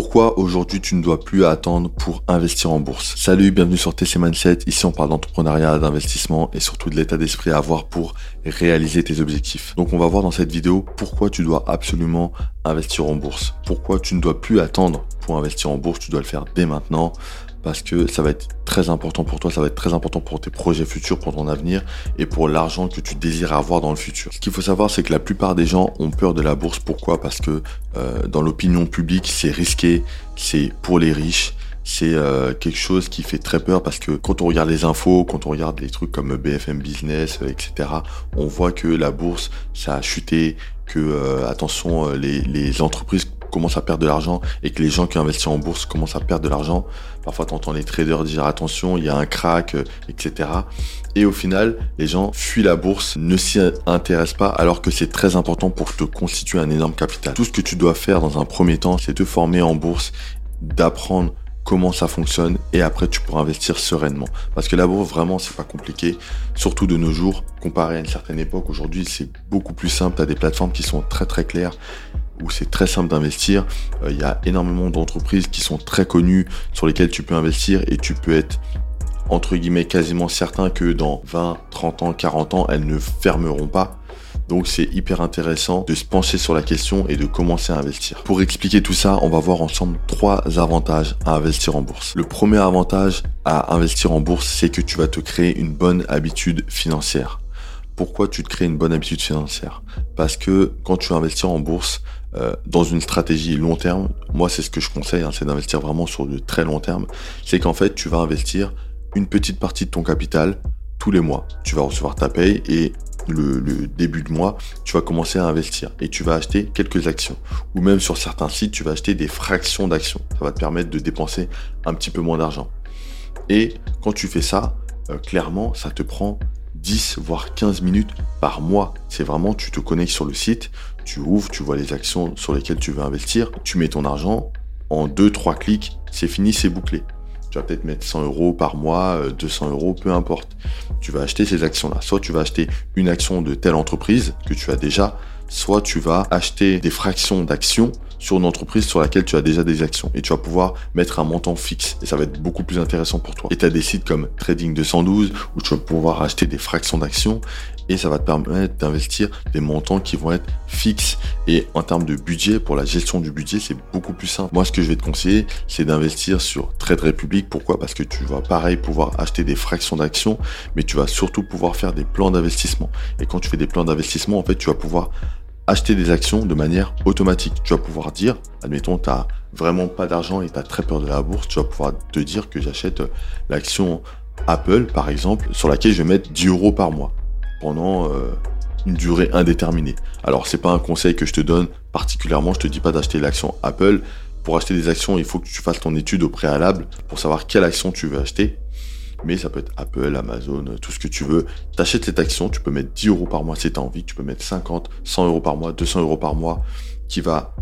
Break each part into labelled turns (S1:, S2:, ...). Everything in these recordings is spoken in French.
S1: Pourquoi aujourd'hui tu ne dois plus attendre pour investir en bourse? Salut, bienvenue sur TC Mindset. Ici on parle d'entrepreneuriat, d'investissement et surtout de l'état d'esprit à avoir pour réaliser tes objectifs. Donc on va voir dans cette vidéo pourquoi tu dois absolument investir en bourse. Pourquoi tu ne dois plus attendre pour investir en bourse, tu dois le faire dès maintenant parce que ça va être très important pour toi, ça va être très important pour tes projets futurs, pour ton avenir et pour l'argent que tu désires avoir dans le futur. Ce qu'il faut savoir, c'est que la plupart des gens ont peur de la bourse. Pourquoi? Parce que euh, dans l'opinion publique, c'est risqué, c'est pour les riches. C'est euh, quelque chose qui fait très peur parce que quand on regarde les infos, quand on regarde les trucs comme BFM Business, etc., on voit que la bourse, ça a chuté, que euh, attention, les, les entreprises commencent à perdre de l'argent et que les gens qui investissent en bourse commencent à perdre de l'argent. Parfois, tu entends les traders dire attention, il y a un crack, euh, etc. Et au final, les gens fuient la bourse, ne s'y intéressent pas, alors que c'est très important pour te constituer un énorme capital. Tout ce que tu dois faire dans un premier temps, c'est te former en bourse, d'apprendre comment ça fonctionne et après tu pourras investir sereinement. Parce que la bourse vraiment c'est pas compliqué, surtout de nos jours, comparé à une certaine époque, aujourd'hui c'est beaucoup plus simple, tu as des plateformes qui sont très très claires où c'est très simple d'investir. Euh, il y a énormément d'entreprises qui sont très connues sur lesquelles tu peux investir et tu peux être entre guillemets quasiment certain que dans 20, 30 ans, 40 ans, elles ne fermeront pas. Donc c'est hyper intéressant de se pencher sur la question et de commencer à investir. Pour expliquer tout ça, on va voir ensemble trois avantages à investir en bourse. Le premier avantage à investir en bourse, c'est que tu vas te créer une bonne habitude financière. Pourquoi tu te crées une bonne habitude financière Parce que quand tu investis en bourse, euh, dans une stratégie long terme, moi c'est ce que je conseille, hein, c'est d'investir vraiment sur de très long terme, c'est qu'en fait tu vas investir une petite partie de ton capital tous les mois. Tu vas recevoir ta paye et le, début de mois, tu vas commencer à investir et tu vas acheter quelques actions. Ou même sur certains sites, tu vas acheter des fractions d'actions. Ça va te permettre de dépenser un petit peu moins d'argent. Et quand tu fais ça, euh, clairement, ça te prend 10 voire 15 minutes par mois. C'est vraiment, tu te connectes sur le site, tu ouvres, tu vois les actions sur lesquelles tu veux investir, tu mets ton argent, en 2-3 clics, c'est fini, c'est bouclé. Tu vas peut-être mettre 100 euros par mois, 200 euh, euros, peu importe. Tu vas acheter ces actions-là. Soit tu vas acheter une action de telle entreprise que tu as déjà, soit tu vas acheter des fractions d'actions sur une entreprise sur laquelle tu as déjà des actions et tu vas pouvoir mettre un montant fixe et ça va être beaucoup plus intéressant pour toi. Et tu as des sites comme Trading 212 où tu vas pouvoir acheter des fractions d'actions et ça va te permettre d'investir des montants qui vont être fixes et en termes de budget pour la gestion du budget c'est beaucoup plus simple. Moi ce que je vais te conseiller c'est d'investir sur Trade Republic. Pourquoi? Parce que tu vas pareil pouvoir acheter des fractions d'actions mais tu vas surtout pouvoir faire des plans d'investissement et quand tu fais des plans d'investissement en fait tu vas pouvoir acheter des actions de manière automatique. Tu vas pouvoir dire, admettons, tu n'as vraiment pas d'argent et tu as très peur de la bourse, tu vas pouvoir te dire que j'achète l'action Apple, par exemple, sur laquelle je vais mettre 10 euros par mois pendant euh, une durée indéterminée. Alors, c'est pas un conseil que je te donne particulièrement, je te dis pas d'acheter l'action Apple. Pour acheter des actions, il faut que tu fasses ton étude au préalable pour savoir quelle action tu veux acheter mais ça peut être Apple, Amazon, tout ce que tu veux. Tu achètes cette action, tu peux mettre 10 euros par mois si tu as envie, tu peux mettre 50, 100 euros par mois, 200 euros par mois qui va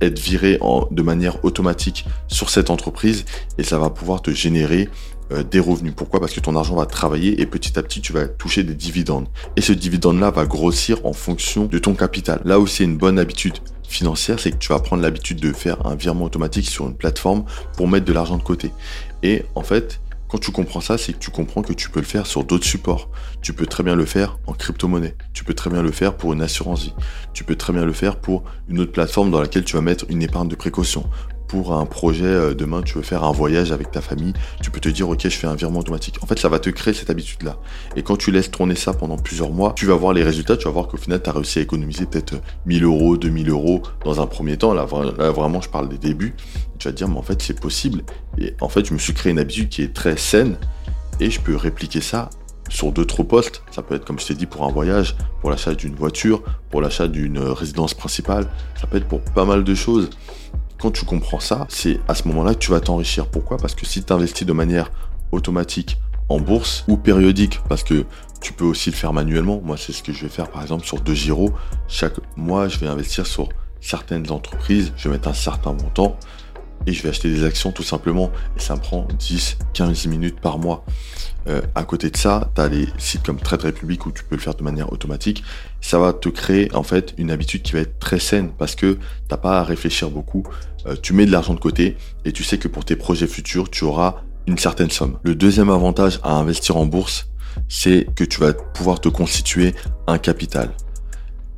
S1: être viré en, de manière automatique sur cette entreprise et ça va pouvoir te générer euh, des revenus. Pourquoi? Parce que ton argent va travailler et petit à petit tu vas toucher des dividendes. Et ce dividende-là va grossir en fonction de ton capital. Là où c'est une bonne habitude financière, c'est que tu vas prendre l'habitude de faire un virement automatique sur une plateforme pour mettre de l'argent de côté. Et en fait, quand tu comprends ça, c'est que tu comprends que tu peux le faire sur d'autres supports. Tu peux très bien le faire en crypto-monnaie. Tu peux très bien le faire pour une assurance vie. Tu peux très bien le faire pour une autre plateforme dans laquelle tu vas mettre une épargne de précaution pour un projet, euh, demain tu veux faire un voyage avec ta famille, tu peux te dire ok je fais un virement automatique. En fait ça va te créer cette habitude-là. Et quand tu laisses tourner ça pendant plusieurs mois, tu vas voir les résultats, tu vas voir qu'au final tu as réussi à économiser peut-être 1000 euros, 2000 euros dans un premier temps. Là, vraiment je parle des débuts. Tu dire mais en fait c'est possible. Et en fait je me suis créé une habitude qui est très saine et je peux répliquer ça sur d'autres postes. Ça peut être, comme je t'ai dit, pour un voyage, pour l'achat d'une voiture, pour l'achat d'une résidence principale. Ça peut être pour pas mal de choses. Quand tu comprends ça, c'est à ce moment-là que tu vas t'enrichir. Pourquoi? Parce que si tu investis de manière automatique en bourse ou périodique, parce que tu peux aussi le faire manuellement. Moi, c'est ce que je vais faire par exemple sur deux Giro. Chaque mois, je vais investir sur certaines entreprises, je vais mettre un certain montant. Et je vais acheter des actions tout simplement. Et ça me prend 10, 15 minutes par mois. Euh, à côté de ça, tu as les sites comme Trade Republic où tu peux le faire de manière automatique. Ça va te créer en fait une habitude qui va être très saine parce que t'as pas à réfléchir beaucoup. Euh, tu mets de l'argent de côté et tu sais que pour tes projets futurs, tu auras une certaine somme. Le deuxième avantage à investir en bourse, c'est que tu vas pouvoir te constituer un capital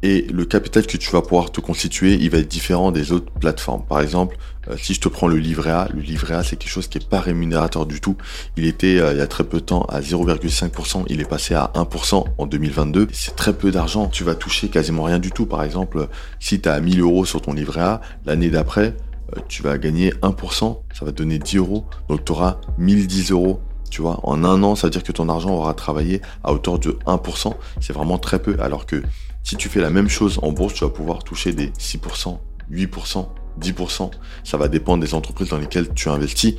S1: et le capital que tu vas pouvoir te constituer, il va être différent des autres plateformes. Par exemple, euh, si je te prends le livret A, le livret A c'est quelque chose qui est pas rémunérateur du tout. Il était euh, il y a très peu de temps à 0,5%, il est passé à 1% en 2022. C'est très peu d'argent, tu vas toucher quasiment rien du tout. Par exemple, si tu as 1000 euros sur ton livret A, l'année d'après, euh, tu vas gagner 1%, ça va te donner 10 euros, donc tu auras 1010 euros tu vois, en un an, ça veut dire que ton argent aura travaillé à hauteur de 1%. C'est vraiment très peu. Alors que si tu fais la même chose en bourse, tu vas pouvoir toucher des 6%, 8%, 10%. Ça va dépendre des entreprises dans lesquelles tu investis,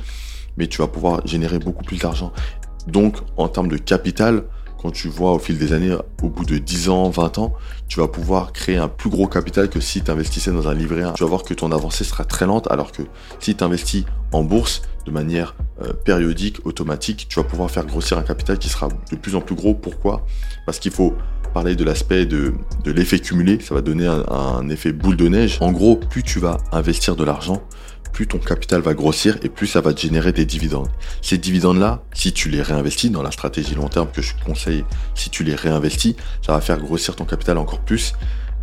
S1: mais tu vas pouvoir générer beaucoup plus d'argent. Donc, en termes de capital, quand tu vois au fil des années, au bout de 10 ans, 20 ans, tu vas pouvoir créer un plus gros capital que si tu investissais dans un livret A. Tu vas voir que ton avancée sera très lente, alors que si tu investis en bourse de manière euh, périodique, automatique, tu vas pouvoir faire grossir un capital qui sera de plus en plus gros. Pourquoi? Parce qu'il faut parler de l'aspect de, l'effet cumulé, ça va donner un, effet boule de neige. En gros, plus tu vas investir de l'argent, plus ton capital va grossir et plus ça va te générer des dividendes. Ces dividendes-là, si tu les réinvestis dans la stratégie long terme que je conseille, si tu les réinvestis, ça va faire grossir ton capital encore plus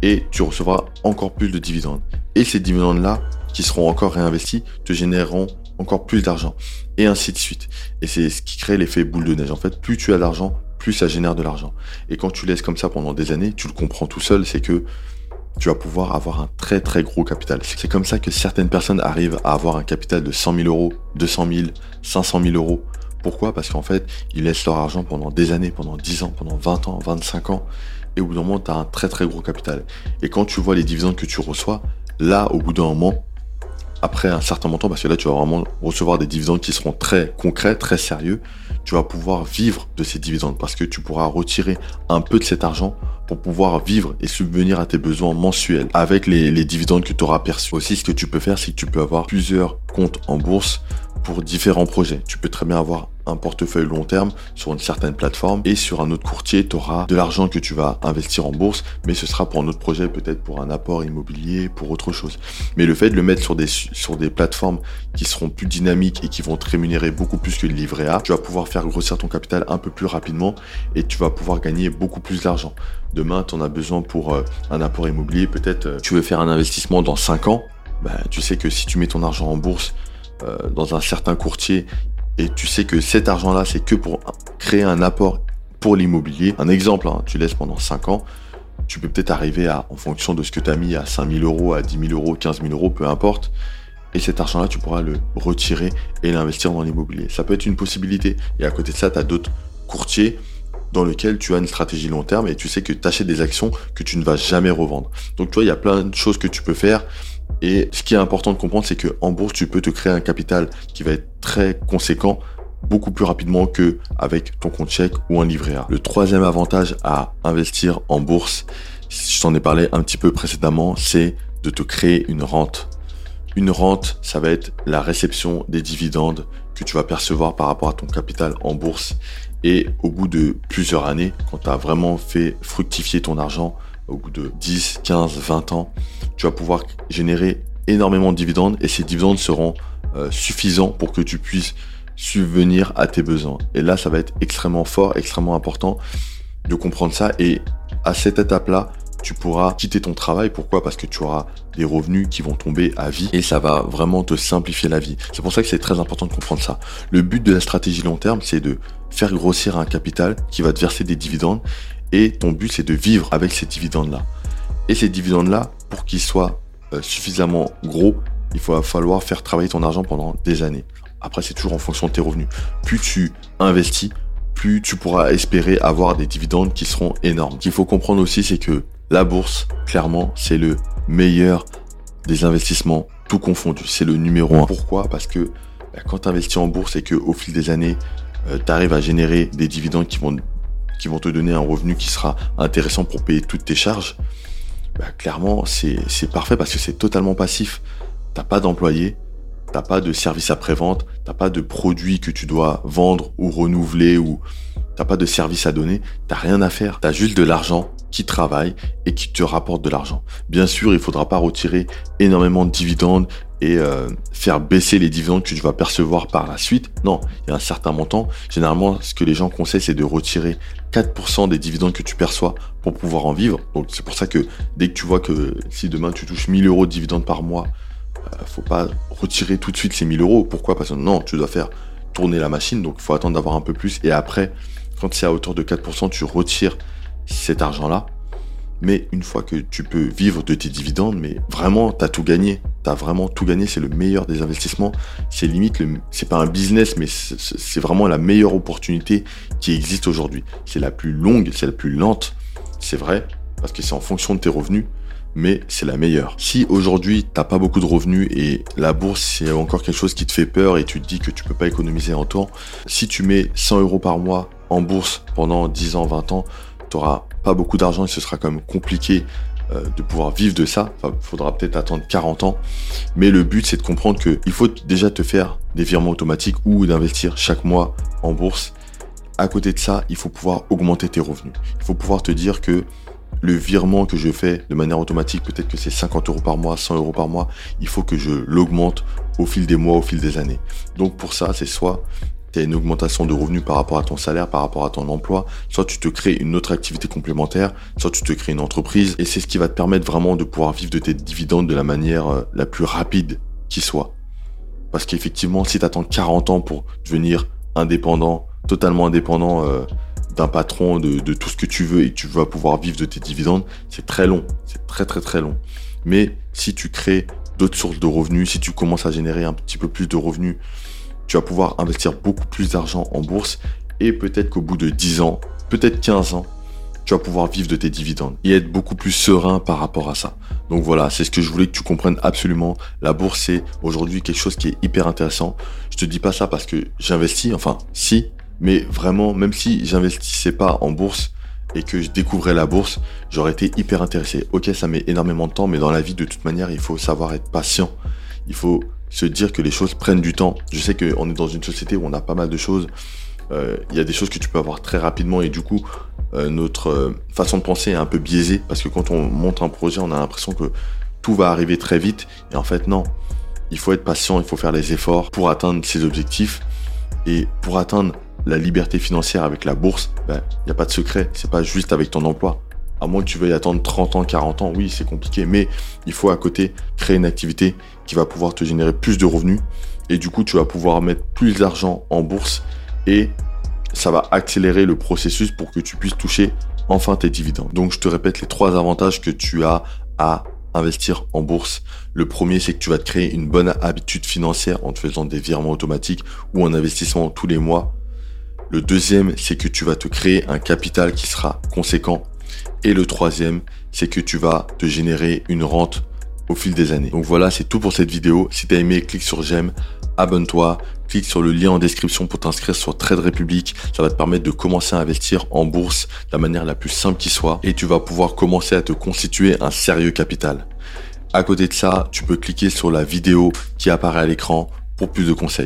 S1: et tu recevras encore plus de dividendes. Et ces dividendes-là, qui seront encore réinvestis, te généreront encore plus d'argent. Et ainsi de suite. Et c'est ce qui crée l'effet boule de neige. En fait, plus tu as d'argent, plus ça génère de l'argent. Et quand tu laisses comme ça pendant des années, tu le comprends tout seul, c'est que tu vas pouvoir avoir un très très gros capital. C'est comme ça que certaines personnes arrivent à avoir un capital de 100 000 euros, 200 000, 500 000 euros. Pourquoi? Parce qu'en fait, ils laissent leur argent pendant des années, pendant 10 ans, pendant 20 ans, 25 ans. Et au bout d'un moment, tu as un très très gros capital. Et quand tu vois les dividendes que tu reçois, là, au bout d'un moment, après un certain montant, parce que là, tu vas vraiment recevoir des dividendes qui seront très concrets, très sérieux, tu vas pouvoir vivre de ces dividendes parce que tu pourras retirer un peu de cet argent pour pouvoir vivre et subvenir à tes besoins mensuels avec les, dividendes que tu auras perçus. Aussi, ce que tu peux faire, c'est que tu peux avoir plusieurs comptes en bourse pour différents projets. Tu peux très bien avoir un portefeuille long terme sur une certaine plateforme et sur un autre courtier, tu auras de l'argent que tu vas investir en bourse, mais ce sera pour un autre projet, peut-être pour un apport immobilier, pour autre chose. Mais le fait de le mettre sur des, sur des plateformes qui seront plus dynamiques et qui vont te rémunérer beaucoup plus que le livret A, tu vas pouvoir faire grossir ton capital un peu plus rapidement et tu vas pouvoir gagner beaucoup plus d'argent. Demain, tu en as besoin pour euh, un apport immobilier, peut-être euh, tu veux faire un investissement dans 5 ans, bah, tu sais que si tu mets ton argent en bourse, euh, dans un certain courtier et tu sais que cet argent-là, c'est que pour créer un apport pour l'immobilier. Un exemple, hein, tu laisses pendant 5 ans, tu peux peut-être arriver à, en fonction de ce que tu as mis, à 5 000 euros, à 10 000 euros, 15 000 euros, peu importe. Et cet argent-là, tu pourras le retirer et l'investir dans l'immobilier. Ça peut être une possibilité. Et à côté de ça, tu as d'autres courtiers dans lesquels tu as une stratégie long terme et tu sais que tu achètes des actions que tu ne vas jamais revendre. Donc, tu vois, il y a plein de choses que tu peux faire. Et ce qui est important de comprendre, c'est qu'en bourse, tu peux te créer un capital qui va être très conséquent beaucoup plus rapidement que avec ton compte chèque ou un livret A. Le troisième avantage à investir en bourse, je t'en ai parlé un petit peu précédemment, c'est de te créer une rente. Une rente, ça va être la réception des dividendes que tu vas percevoir par rapport à ton capital en bourse. Et au bout de plusieurs années, quand tu as vraiment fait fructifier ton argent, au bout de 10, 15, 20 ans, tu vas pouvoir générer énormément de dividendes et ces dividendes seront euh, suffisants pour que tu puisses subvenir à tes besoins. Et là, ça va être extrêmement fort, extrêmement important de comprendre ça. Et à cette étape-là, tu pourras quitter ton travail. Pourquoi? Parce que tu auras des revenus qui vont tomber à vie et ça va vraiment te simplifier la vie. C'est pour ça que c'est très important de comprendre ça. Le but de la stratégie long terme, c'est de faire grossir un capital qui va te verser des dividendes et ton but, c'est de vivre avec ces dividendes-là. Et ces dividendes-là, pour qu'ils soient euh, suffisamment gros, il va falloir faire travailler ton argent pendant des années. Après, c'est toujours en fonction de tes revenus. Plus tu investis, plus tu pourras espérer avoir des dividendes qui seront énormes. Ce qu'il faut comprendre aussi, c'est que la bourse, clairement, c'est le meilleur des investissements, tout confondu. C'est le numéro un. Pourquoi? Parce que bah, quand tu investis en bourse et que au fil des années, euh, tu arrives à générer des dividendes qui vont qui vont te donner un revenu qui sera intéressant pour payer toutes tes charges, bah, clairement, c'est parfait parce que c'est totalement passif. T'as pas d'employé, t'as pas de service après-vente, t'as pas de produit que tu dois vendre ou renouveler ou t'as pas de service à donner, t'as rien à faire. T'as juste de l'argent qui travaille et qui te rapporte de l'argent. Bien sûr, il faudra pas retirer énormément de dividendes et euh, faire baisser les dividendes que tu vas percevoir par la suite. Non, il y a un certain montant. Généralement, ce que les gens conseillent, c'est de retirer 4% des dividendes que tu perçois pour pouvoir en vivre. Donc c'est pour ça que dès que tu vois que si demain tu touches 1000 euros de dividendes par mois, euh, faut pas retirer tout de suite ces 1000 euros. Pourquoi? Parce que non, tu dois faire tourner la machine, donc il faut attendre d'avoir un peu plus. Et après, quand c'est à hauteur de 4%, tu retires cet argent-là. Mais une fois que tu peux vivre de tes dividendes, mais vraiment, tu as tout gagné. Tu as vraiment tout gagné. C'est le meilleur des investissements. C'est limite, c'est pas un business, mais c'est vraiment la meilleure opportunité qui existe aujourd'hui. C'est la plus longue, c'est la plus lente. C'est vrai, parce que c'est en fonction de tes revenus mais c'est la meilleure. Si aujourd'hui t'as pas beaucoup de revenus et la bourse c'est encore quelque chose qui te fait peur et tu te dis que tu peux pas économiser en temps, si tu mets 100 euros par mois en bourse pendant 10 ans, 20 ans, t'auras pas beaucoup d'argent et ce sera quand même compliqué euh, de pouvoir vivre de ça. Enfin, faudra peut-être attendre 40 ans. Mais le but, c'est de comprendre qu'il faut déjà te faire des virements automatiques ou d'investir chaque mois en bourse. À côté de ça, il faut pouvoir augmenter tes revenus. Il faut pouvoir te dire que le virement que je fais de manière automatique, peut-être que c'est 50 euros par mois, 100 euros par mois, il faut que je l'augmente au fil des mois, au fil des années. Donc pour ça, c'est soit une augmentation de revenus par rapport à ton salaire, par rapport à ton emploi, soit tu te crées une autre activité complémentaire, soit tu te crées une entreprise, et c'est ce qui va te permettre vraiment de pouvoir vivre de tes dividendes de la manière euh, la plus rapide qui soit. Parce qu'effectivement, si tu attends 40 ans pour devenir indépendant, totalement indépendant, euh, d'un patron, de, de, tout ce que tu veux et que tu vas pouvoir vivre de tes dividendes, c'est très long. C'est très très très long. Mais si tu crées d'autres sources de revenus, si tu commences à générer un petit peu plus de revenus, tu vas pouvoir investir beaucoup plus d'argent en bourse et peut-être qu'au bout de 10 ans, peut-être 15 ans, tu vas pouvoir vivre de tes dividendes et être beaucoup plus serein par rapport à ça. Donc voilà, c'est ce que je voulais que tu comprennes absolument. La bourse, c'est aujourd'hui quelque chose qui est hyper intéressant. Je te dis pas ça parce que j'investis, enfin si, mais vraiment, même si j'investissais pas en bourse et que je découvrais la bourse, j'aurais été hyper intéressé. Ok, ça met énormément de temps, mais dans la vie, de toute manière, il faut savoir être patient. Il faut se dire que les choses prennent du temps. Je sais qu'on est dans une société où on a pas mal de choses. Euh, il y a des choses que tu peux avoir très rapidement et du coup, euh, notre euh, façon de penser est un peu biaisée parce que quand on monte un projet, on a l'impression que tout va arriver très vite. Et en fait, non. Il faut être patient, il faut faire les efforts pour atteindre ses objectifs. Et pour atteindre la liberté financière avec la bourse, il ben, n'y a pas de secret. C'est pas juste avec ton emploi. À moins que tu veuilles attendre 30 ans, 40 ans, oui, c'est compliqué. Mais il faut à côté créer une activité qui va pouvoir te générer plus de revenus. Et du coup, tu vas pouvoir mettre plus d'argent en bourse et ça va accélérer le processus pour que tu puisses toucher enfin tes dividendes. Donc, je te répète les trois avantages que tu as à investir en bourse. Le premier, c'est que tu vas te créer une bonne habitude financière en te faisant des virements automatiques ou un investissement tous les mois le deuxième, c'est que tu vas te créer un capital qui sera conséquent. Et le troisième, c'est que tu vas te générer une rente au fil des années. Donc voilà, c'est tout pour cette vidéo. Si tu as aimé, clique sur j'aime, abonne-toi, clique sur le lien en description pour t'inscrire sur Trade Republic. Ça va te permettre de commencer à investir en bourse de la manière la plus simple qui soit et tu vas pouvoir commencer à te constituer un sérieux capital. À côté de ça, tu peux cliquer sur la vidéo qui apparaît à l'écran pour plus de conseils.